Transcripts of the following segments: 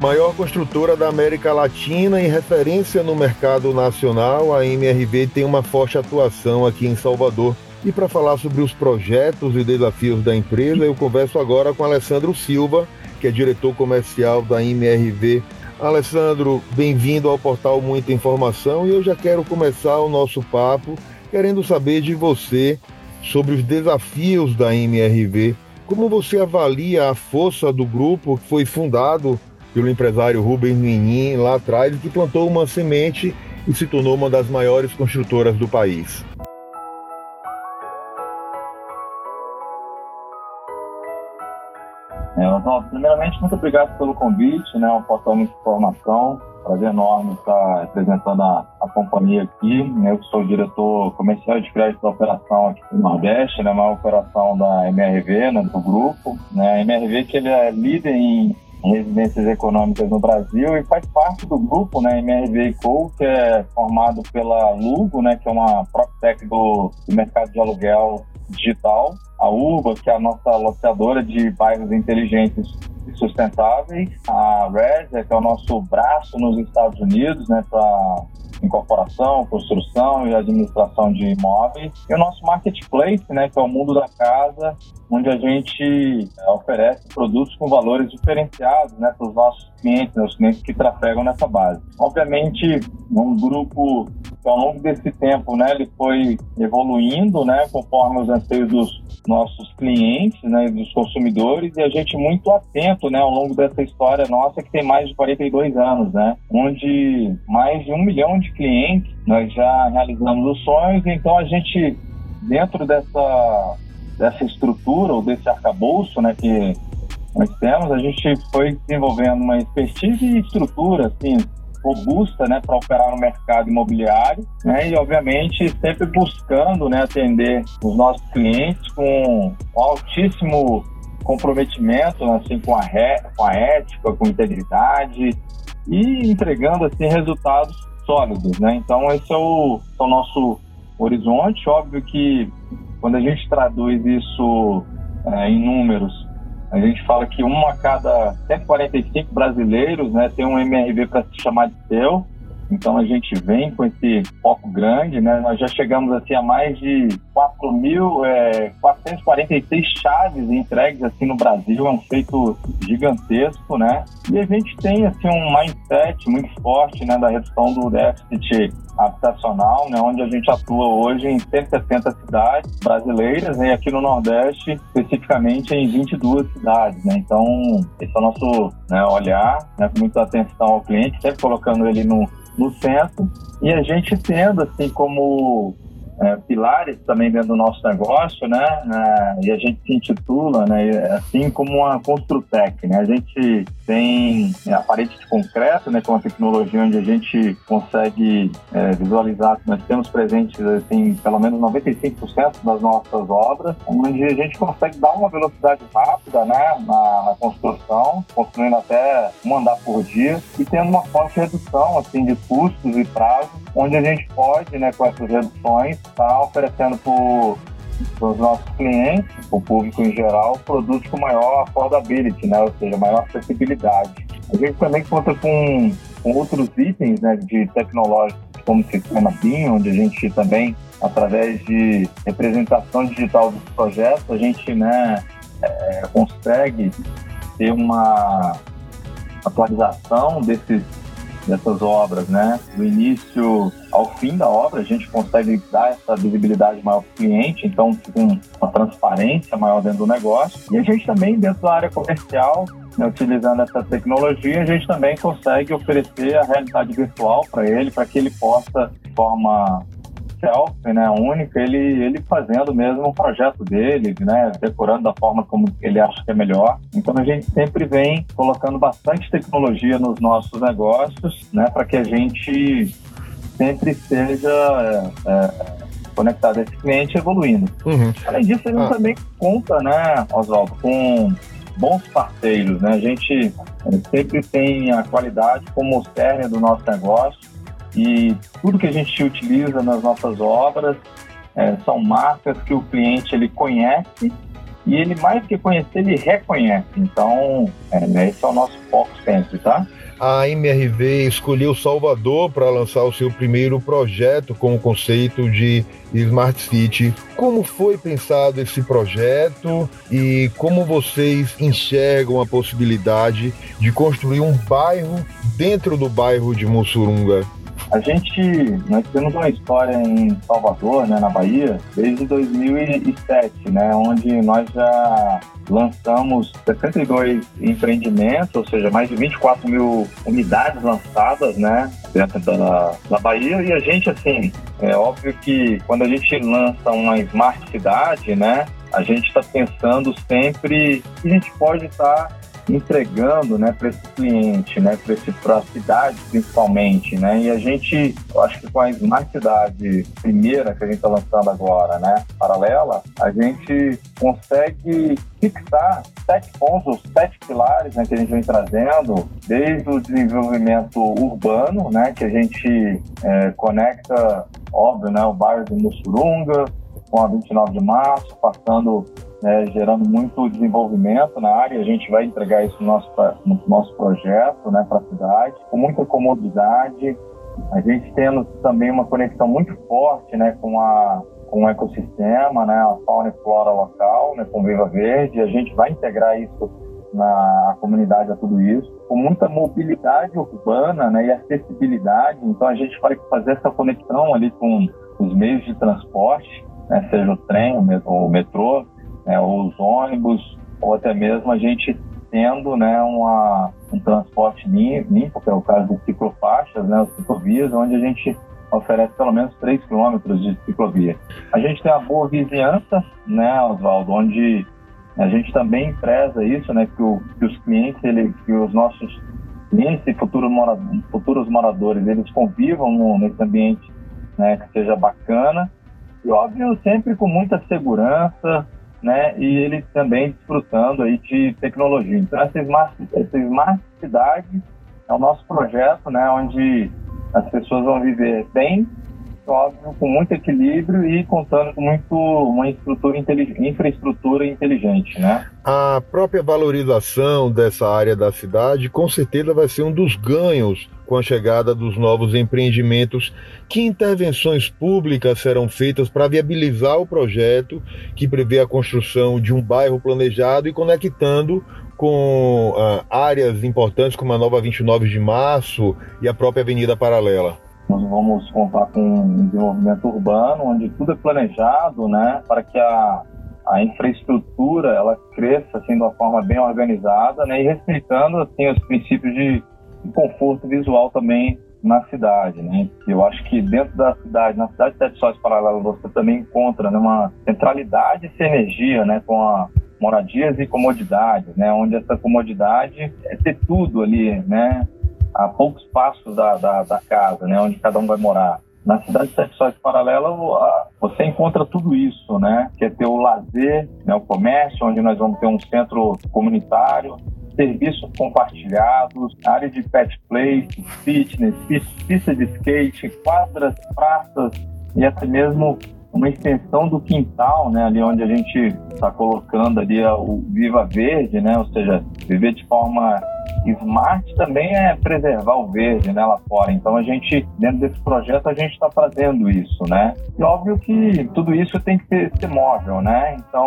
Maior construtora da América Latina e referência no mercado nacional, a MRV tem uma forte atuação aqui em Salvador. E para falar sobre os projetos e desafios da empresa, eu converso agora com Alessandro Silva, que é diretor comercial da MRV. Alessandro, bem-vindo ao portal Muita Informação e eu já quero começar o nosso papo querendo saber de você sobre os desafios da MRV. Como você avalia a força do grupo que foi fundado pelo empresário Rubens Menin lá atrás, que plantou uma semente e se tornou uma das maiores construtoras do país. É, primeiramente, muito obrigado pelo convite, né? Um portal de informação. Prazer enorme estar representando a, a companhia aqui. Eu sou diretor comercial de crédito da operação aqui do Nordeste, né? Uma operação da MRV, né? do grupo. Né? A MRV que ele é líder em residências econômicas no Brasil e faz parte do grupo, né, MRV Co, que é formado pela Lugo, né, que é uma PropTech do, do mercado de aluguel digital, a Urba, que é a nossa loteadora de bairros inteligentes e sustentáveis, a Resia, que é o nosso braço nos Estados Unidos, né, para incorporação, construção e administração de imóveis. E o nosso marketplace, né, que é o mundo da casa, onde a gente é, oferece produtos com valores diferenciados né, para os nossos clientes, né, os clientes que trafegam nessa base. Obviamente, um grupo ao longo desse tempo né, ele foi evoluindo né, conforme os anseios dos nossos clientes né, dos consumidores e a gente muito atento né, ao longo dessa história nossa que tem mais de 42 anos, né, onde mais de um milhão de clientes nós já realizamos os sonhos, então a gente dentro dessa dessa estrutura ou desse arcabouço né, que nós temos, a gente foi desenvolvendo uma expertise e estrutura assim, robusta né, para operar no mercado imobiliário né, e, obviamente, sempre buscando né, atender os nossos clientes com altíssimo comprometimento assim, com, a re, com a ética, com integridade e entregando assim, resultados sólidos. Né? Então, esse é o, é o nosso horizonte. Óbvio que quando a gente traduz isso é, em números, a gente fala que um a cada 145 brasileiros né, tem um MRV para se chamar de seu. Então a gente vem com esse foco grande, né? Nós já chegamos assim a mais de 4.446 é, chaves entregues assim no Brasil, é um feito gigantesco, né? E a gente tem assim um mindset muito forte, né, da redução do déficit habitacional, né, onde a gente atua hoje em 170 cidades brasileiras né, e aqui no Nordeste, especificamente em 22 cidades. Né? Então, esse é o nosso né, olhar, né, com muita atenção ao cliente, sempre colocando ele no, no centro e a gente tendo assim como é, pilares também dentro do nosso negócio, né? É, e a gente se intitula, né? Assim como uma Construtec, né? A gente tem a parede de concreto, né? Com uma tecnologia onde a gente consegue é, visualizar que nós temos presentes, assim, pelo menos 95% das nossas obras, onde a gente consegue dar uma velocidade rápida, né? Na, na construção, construindo até um andar por dia e tendo uma forte redução, assim, de custos e prazos, onde a gente pode, né? Com essas reduções, está oferecendo para os nossos clientes, para o público em geral, produtos com maior affordability, né? ou seja, maior acessibilidade. A gente também conta com, com outros itens né, de tecnológicos, como o sistema BIM, onde a gente também, através de representação digital dos projetos, a gente né, é, consegue ter uma atualização desses dessas obras, né? Do início ao fim da obra, a gente consegue dar essa visibilidade maior para o cliente, então com uma transparência maior dentro do negócio. E a gente também, dentro da área comercial, né, utilizando essa tecnologia, a gente também consegue oferecer a realidade virtual para ele, para que ele possa, de forma self, né, única, ele, ele fazendo mesmo o projeto dele, né, decorando da forma como ele acha que é melhor. Então a gente sempre vem colocando bastante tecnologia nos nossos negócios, né, para que a gente sempre esteja é, é, conectado a esse cliente evoluindo. Uhum. Além disso, a gente ah. também conta, né, Oswaldo, com bons parceiros, né? A gente sempre tem a qualidade como o cerne do nosso negócio e tudo que a gente utiliza nas nossas obras é, são marcas que o cliente ele conhece e ele mais que conhecer, ele reconhece. Então, é, esse é o nosso foco sempre, tá? a MRV escolheu Salvador para lançar o seu primeiro projeto com o conceito de Smart City. Como foi pensado esse projeto e como vocês enxergam a possibilidade de construir um bairro dentro do bairro de Mussurunga? A gente, nós temos uma história em Salvador, né, na Bahia, desde 2007, né, onde nós já lançamos 62 empreendimentos, ou seja, mais de 24 mil unidades lançadas, né, dentro da, da Bahia. E a gente, assim, é óbvio que quando a gente lança uma smart cidade, né, a gente está pensando sempre que a gente pode estar tá entregando né, para esse cliente, né, para a cidade principalmente. Né? E a gente, eu acho que com a Smart Cidade primeira que a gente está lançando agora, né, paralela, a gente consegue fixar sete pontos, sete pilares né, que a gente vem trazendo, desde o desenvolvimento urbano, né, que a gente é, conecta, óbvio, né, o bairro de Mussurunga com a 29 de março, passando né, gerando muito desenvolvimento na área. A gente vai entregar isso no nosso, no nosso projeto né, para a cidade, com muita comodidade. A gente tendo também uma conexão muito forte né, com, a, com o ecossistema, né, a fauna e flora local, né, com Viva Verde. A gente vai integrar isso na comunidade a tudo isso, com muita mobilidade urbana né, e acessibilidade. Então a gente vai fazer essa conexão ali com os meios de transporte, né, seja o trem, o metrô, né, ou os ônibus, ou até mesmo a gente tendo né, uma, um transporte limpo, que é o caso dos ciclofaixas, né, as ciclovias, onde a gente oferece pelo menos 3 quilômetros de ciclovia. A gente tem a boa vizinhança, né, Oswaldo, onde a gente também preza isso, né, que, o, que os clientes, ele, que os nossos clientes e futuros moradores, futuros moradores, eles convivam no, nesse ambiente né, que seja bacana e, óbvio, sempre com muita segurança, né? E ele também desfrutando aí de tecnologia. Então essa smart, essa smart cidade é o nosso projeto, né? Onde as pessoas vão viver bem, óbvio, com muito equilíbrio e contando com muito uma infraestrutura inteligente, infraestrutura inteligente, né? A própria valorização dessa área da cidade, com certeza, vai ser um dos ganhos com a chegada dos novos empreendimentos. Que intervenções públicas serão feitas para viabilizar o projeto que prevê a construção de um bairro planejado e conectando com uh, áreas importantes como a nova 29 de março e a própria Avenida Paralela? Nós vamos contar com um desenvolvimento urbano, onde tudo é planejado, né, para que a, a infraestrutura ela cresça assim de uma forma bem organizada, né, e respeitando assim os princípios de, de conforto visual também na cidade, né? Eu acho que dentro da cidade, na cidade de Sete Sóis Paralelos, você também encontra né, uma centralidade e sinergia, né, com a moradias e comodidades, né? Onde essa comodidade é ter tudo ali, né? a poucos passos da, da, da, casa, né, onde cada um vai morar. Na cidade sexuais paralela, você encontra tudo isso, né? Que é ter o lazer, né, o comércio, onde nós vamos ter um centro comunitário, serviços compartilhados, área de pet play, fitness, pista de skate, quadras, praças e até mesmo uma extensão do quintal, né, ali onde a gente está colocando ali o Viva Verde, né, ou seja, viver de forma smart também é preservar o verde, né, lá fora. Então a gente, dentro desse projeto, a gente está fazendo isso, né. E óbvio que tudo isso tem que ser, ser móvel, né. Então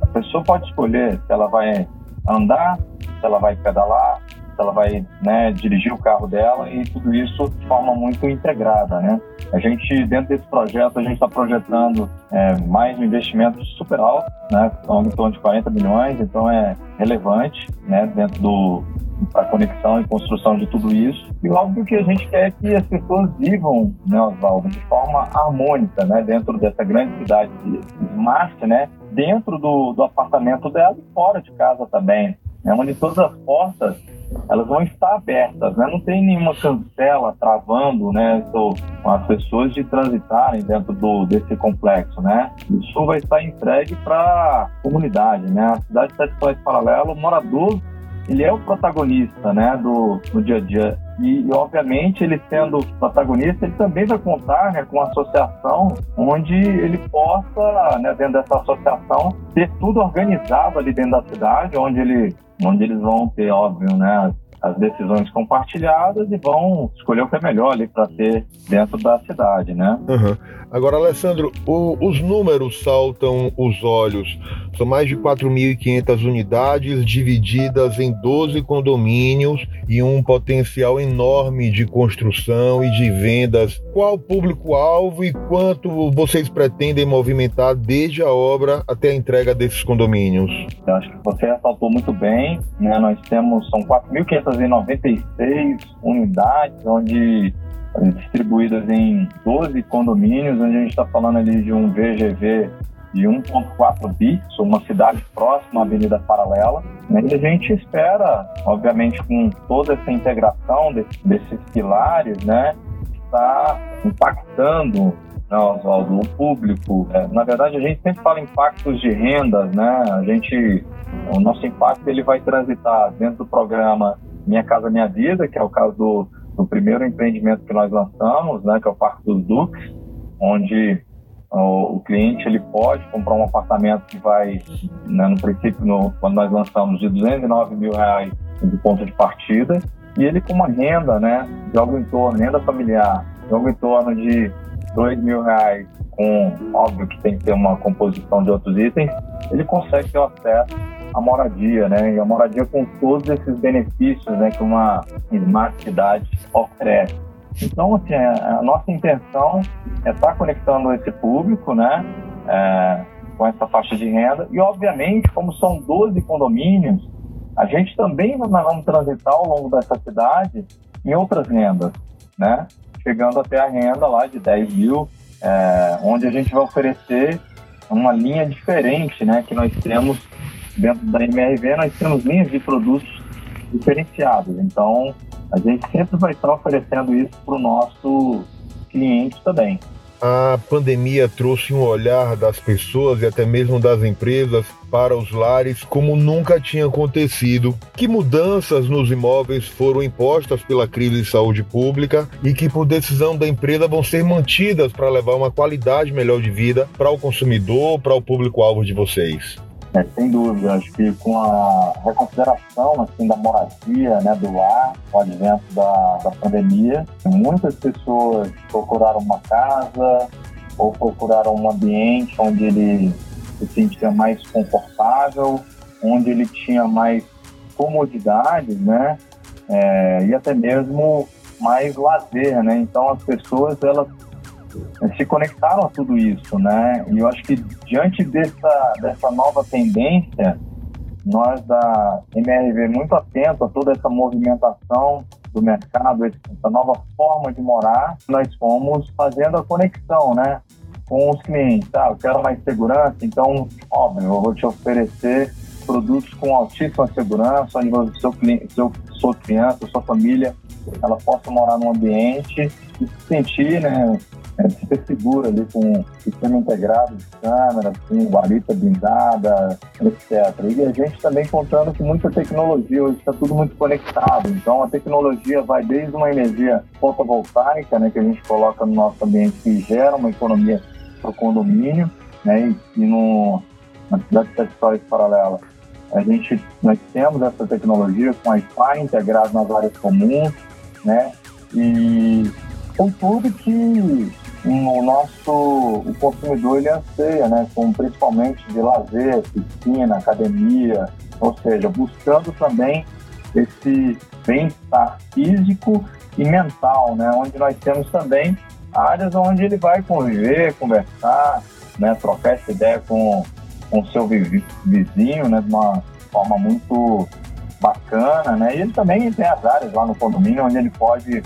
a pessoa pode escolher se ela vai andar, se ela vai pedalar, ela vai né, dirigir o carro dela e tudo isso de forma muito integrada, né? A gente, dentro desse projeto, a gente está projetando é, mais um investimento super alto, né? Em torno de 40 milhões, então é relevante, né? Dentro do para conexão e construção de tudo isso. E óbvio que a gente quer que as pessoas vivam, né, Oswaldo, de forma harmônica, né, dentro dessa grande cidade de smart, né, dentro do, do apartamento dela e fora de casa também, né, onde todas as portas elas vão estar abertas, né? Não tem nenhuma cancela travando, né, as pessoas de transitarem dentro do, desse complexo, né? Isso vai estar entregue para a comunidade, né? A cidade de Sete Paralelo, o morador, ele é o protagonista, né, do, do dia a dia E, e, obviamente, ele sendo protagonista, ele também vai contar né, com uma associação onde ele possa, né, dentro dessa associação, ter tudo organizado ali dentro da cidade, onde, ele, onde eles vão ter, óbvio, né, as decisões compartilhadas e vão escolher o que é melhor ali para ter dentro da cidade, né? Uhum. Agora, Alessandro, o, os números saltam os olhos. São mais de 4.500 unidades divididas em 12 condomínios e um potencial enorme de construção e de vendas. Qual o público-alvo e quanto vocês pretendem movimentar desde a obra até a entrega desses condomínios? Eu acho que você ressaltou muito bem. Né? Nós temos, são 4.596 unidades, onde distribuídas em 12 condomínios, onde a gente está falando ali de um VGV de 1,4 bi, uma cidade próxima à Avenida Paralela. E a gente espera, obviamente, com toda essa integração desse, desses pilares, né, está impactando né, Oswaldo, o público. É, na verdade, a gente sempre fala impactos de rendas, né? A gente, o nosso impacto ele vai transitar dentro do programa Minha Casa Minha Vida, que é o caso do, do primeiro empreendimento que nós lançamos, né, que é o Parque dos Duques, onde o, o, cliente ele pode comprar um apartamento que vai, né, no princípio, no, quando nós lançamos, de 209 mil reais de ponto de partida, e ele com uma renda, né, de algo em torno, renda familiar, de algo em torno de 2 mil reais, com, óbvio que tem que ter uma composição de outros itens, ele consegue ter acesso à moradia, né, e a moradia com todos esses benefícios, né, que uma smart cidade oferece. Então, assim, a, nossa intenção é estar conectando esse público, né, é, com essa faixa de renda. E, obviamente, como são 12 condomínios, a gente também nós vamos transitar ao longo dessa cidade em outras rendas, né, chegando até a renda lá de 10 mil, é, onde a gente vai oferecer uma linha diferente, né, que nós temos dentro da MRV, nós temos linhas de produtos diferenciados. Então, a gente sempre vai estar oferecendo isso para o nosso cliente também. A pandemia trouxe um olhar das pessoas e até mesmo das empresas para os lares como nunca tinha acontecido. Que mudanças nos imóveis foram impostas pela crise de saúde pública e que, por decisão da empresa, vão ser mantidas para levar uma qualidade melhor de vida para o consumidor, para o público-alvo de vocês? É, sem dúvida, acho que com a reconsideração assim, da moradia, né, do com o advento da, da pandemia, muitas pessoas procuraram uma casa ou procuraram um ambiente onde ele se sentia mais confortável, onde ele tinha mais comodidades, né, é, e até mesmo mais lazer, né. Então as pessoas elas se conectaram a tudo isso, né? E eu acho que diante dessa, dessa nova tendência, nós da MRV muito atento a toda essa movimentação do mercado, essa nova forma de morar, nós fomos fazendo a conexão, né? Com os clientes, tá? Eu quero mais segurança, então, óbvio, eu vou te oferecer produtos com altíssima segurança, onde o seu seu, sua criança, sua família, ela possa morar num ambiente e se sentir, né, é, ser seguro ali com sistema integrado de câmera, assim, guarita blindada, etc. E a gente também contando que muita tecnologia, hoje está tudo muito conectado. Então a tecnologia vai desde uma energia fotovoltaica, né, que a gente coloca no nosso ambiente que gera uma economia para o condomínio, né, e, e no, na cidade de histórias paralela. A gente, nós temos essa tecnologia com Wi-Fi integrado nas áreas comuns, né, e com tudo que o nosso o consumidor ele anseia, né, com principalmente de lazer, piscina, academia, ou seja, buscando também esse bem-estar físico e mental, né, onde nós temos também áreas onde ele vai conviver, conversar, né, trocar essa ideia com com seu vizinho, né, de uma forma muito bacana, né, e ele também tem as áreas lá no condomínio onde ele pode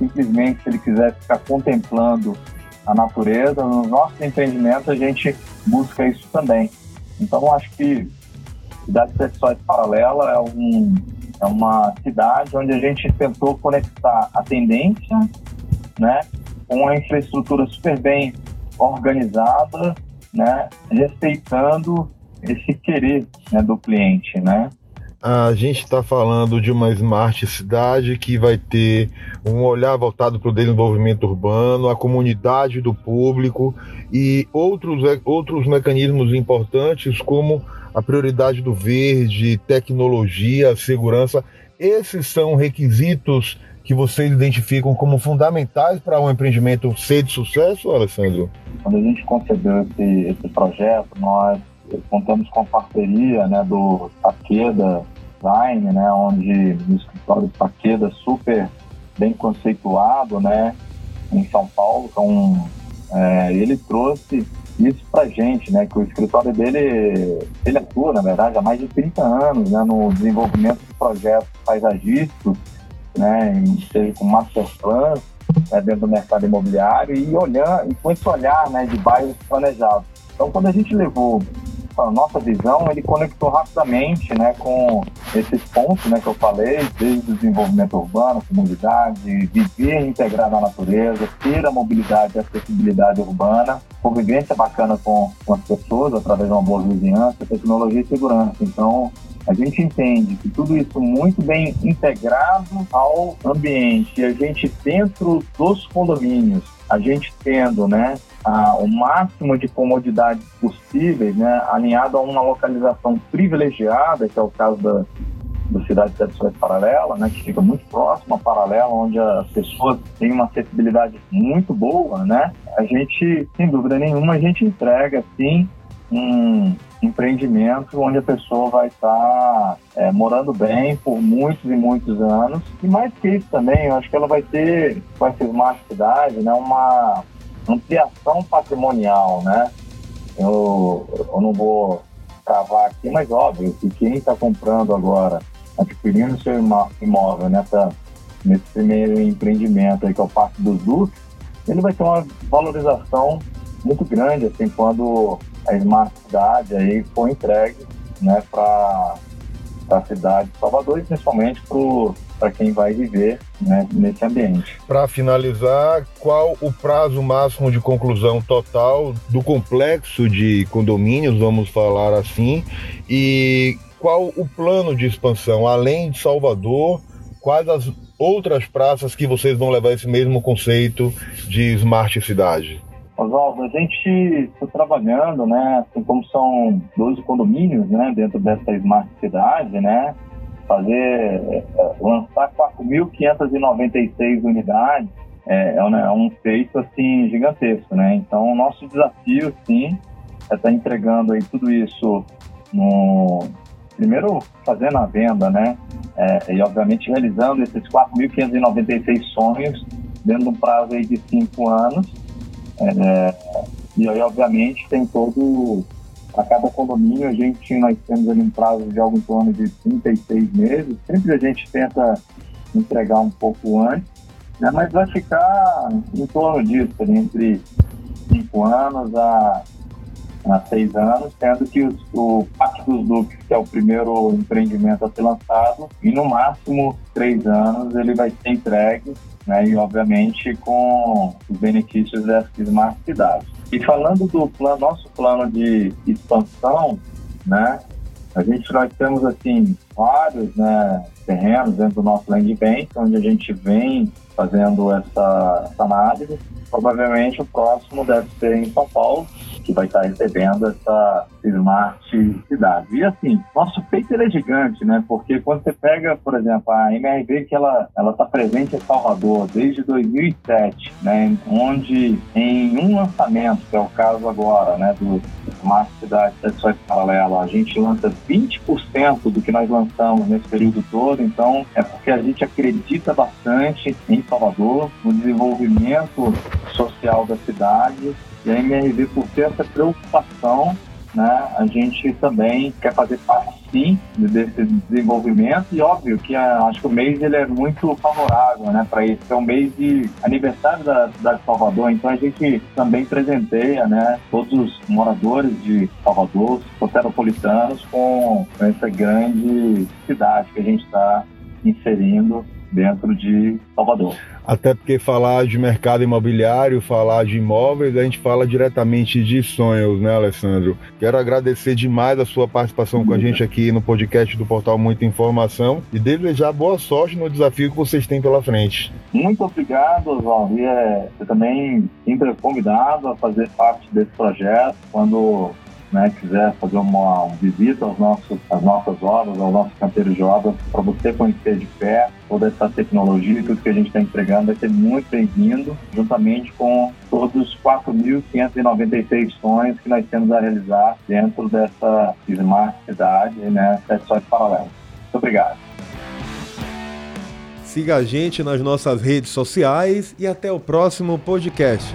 simplesmente, se ele quiser ficar contemplando a natureza, nos nossos empreendimentos a gente busca isso também. Então, acho que Cidade Sexuais Paralela é, um, é uma cidade onde a gente tentou conectar a tendência né, com a infraestrutura super bem organizada, né, respeitando esse querer né, do cliente, né? A gente está falando de uma smart cidade que vai ter um olhar voltado para o desenvolvimento urbano, a comunidade do público e outros, outros mecanismos importantes como a prioridade do verde, tecnologia, segurança. Esses são requisitos que vocês identificam como fundamentais para um empreendimento ser de sucesso, Alessandro? Quando a gente concebeu esse, esse projeto, nós contamos com a parceria né, do Taqueda Design, né, onde o escritório Taqueda super bem conceituado, né, em São Paulo, então é, ele trouxe isso para gente, né, que o escritório dele, ele atua, na verdade, há mais de 30 anos, né, no desenvolvimento de projetos paisagistas, né, seja com master plan, né, dentro do mercado imobiliário e olhando, com esse olhar, né, de bairros planejados. Então, quando a gente levou a nossa visão, ele conectou rapidamente né, com esses pontos né, que eu falei, desde o desenvolvimento urbano, comunidade, viver integrado na natureza, ter a mobilidade e acessibilidade urbana, convivência bacana com, com as pessoas através de uma boa vizinhança, tecnologia e segurança. Então, a gente entende que tudo isso muito bem integrado ao ambiente, e a gente dentro dos condomínios, a gente tendo, né, a, o máximo de comodidades possíveis, né, alinhado a uma localização privilegiada, que é o caso da, da cidade de Sete Paralela, né, que fica muito próximo à Paralela, onde as pessoas têm uma acessibilidade muito boa, né, a gente, sem dúvida nenhuma, a gente entrega, sim, um empreendimento onde a pessoa vai estar é, morando bem por muitos e muitos anos. E mais que isso também, eu acho que ela vai ter, com essa smart cidade, né, uma ampliação patrimonial, né? Eu, eu não vou travar aqui, mas óbvio que quem está comprando agora, adquirindo seu imóvel nessa, nesse primeiro empreendimento aí, que é o Parque dos Duques, ele vai ter uma valorização muito grande, assim, quando a Smart Cidade aí for entregue, né, para a cidade de Salvador e principalmente para quem vai viver né, nesse ambiente. Para finalizar, qual o prazo máximo de conclusão total do complexo de condomínios, vamos falar assim, e qual o plano de expansão, além de Salvador, quais as outras praças que vocês vão levar esse mesmo conceito de Smart Cidade? Oswaldo, a gente está trabalhando, né, assim como são 12 condomínios, né, dentro dessa Smart Cidade, né, fazer, é, é lançar 4.596 unidades é, é, um, é, um, feito, assim, gigantesco, né, então o nosso desafio, sim, é estar tá entregando aí tudo isso no, primeiro fazendo a venda, né, é, e obviamente realizando esses 4.596 sonhos dentro de um prazo aí de cinco anos, é, e aí, obviamente, tem todo. A cada condomínio, a gente, nós temos ali um prazo de algo em torno de 36 meses. Sempre a gente tenta entregar um pouco antes, né? mas vai ficar em torno disso, ali, entre 5 anos a, a 6 anos, sendo que os, o Parque dos Duques, que é o primeiro empreendimento a ser lançado, e no máximo 3 anos ele vai ser entregue né? E obviamente com os benefícios dessa smart cidade. E falando do plano, nosso plano de expansão, né? A gente nós temos assim vários né, terrenos dentro do nosso land bank, onde a gente vem fazendo essa, essa análise. Provavelmente o próximo deve ser em São Paulo, vai estar recebendo essa smart cidade. E assim, nosso peito é gigante, né? Porque quando você pega, por exemplo, a MRV que ela está presente em Salvador desde 2007, né? Onde em um lançamento, que é o caso agora, né? Do Smart Cidade Sessões Paralela, a gente lança 20% do que nós lançamos nesse período todo. Então, é porque a gente acredita bastante em Salvador, no desenvolvimento social da cidade e a MRV, por ter essa preocupação, né, a gente também quer fazer parte sim desse desenvolvimento e óbvio que a, ah, acho que o mês ele é muito favorável né, para isso. É um mês de aniversário da cidade de Salvador, então a gente também presenteia né, todos os moradores de Salvador, soteropolitanos, com essa grande cidade que a gente está inserindo dentro de Salvador. Até porque falar de mercado imobiliário, falar de imóveis, a gente fala diretamente de sonhos, né, Alessandro? Quero agradecer demais a sua participação com a gente aqui no podcast do Portal Muita Informação e desejar boa sorte no desafio que vocês têm pela frente. Muito obrigado, Oswaldo. E é, você também sempre é convidado a fazer parte desse projeto quando né, quiser fazer uma visita aos nossos, às nossas obras, ao nosso canteiro de obras, para você conhecer de perto toda essa tecnologia e tudo que a gente está entregando, vai ser muito bem-vindo, juntamente com todos os 4.596 sonhos que nós temos a realizar dentro dessa Smart Cidade, né, Sete Paralelas. Muito obrigado. Siga a gente nas nossas redes sociais e até o próximo podcast.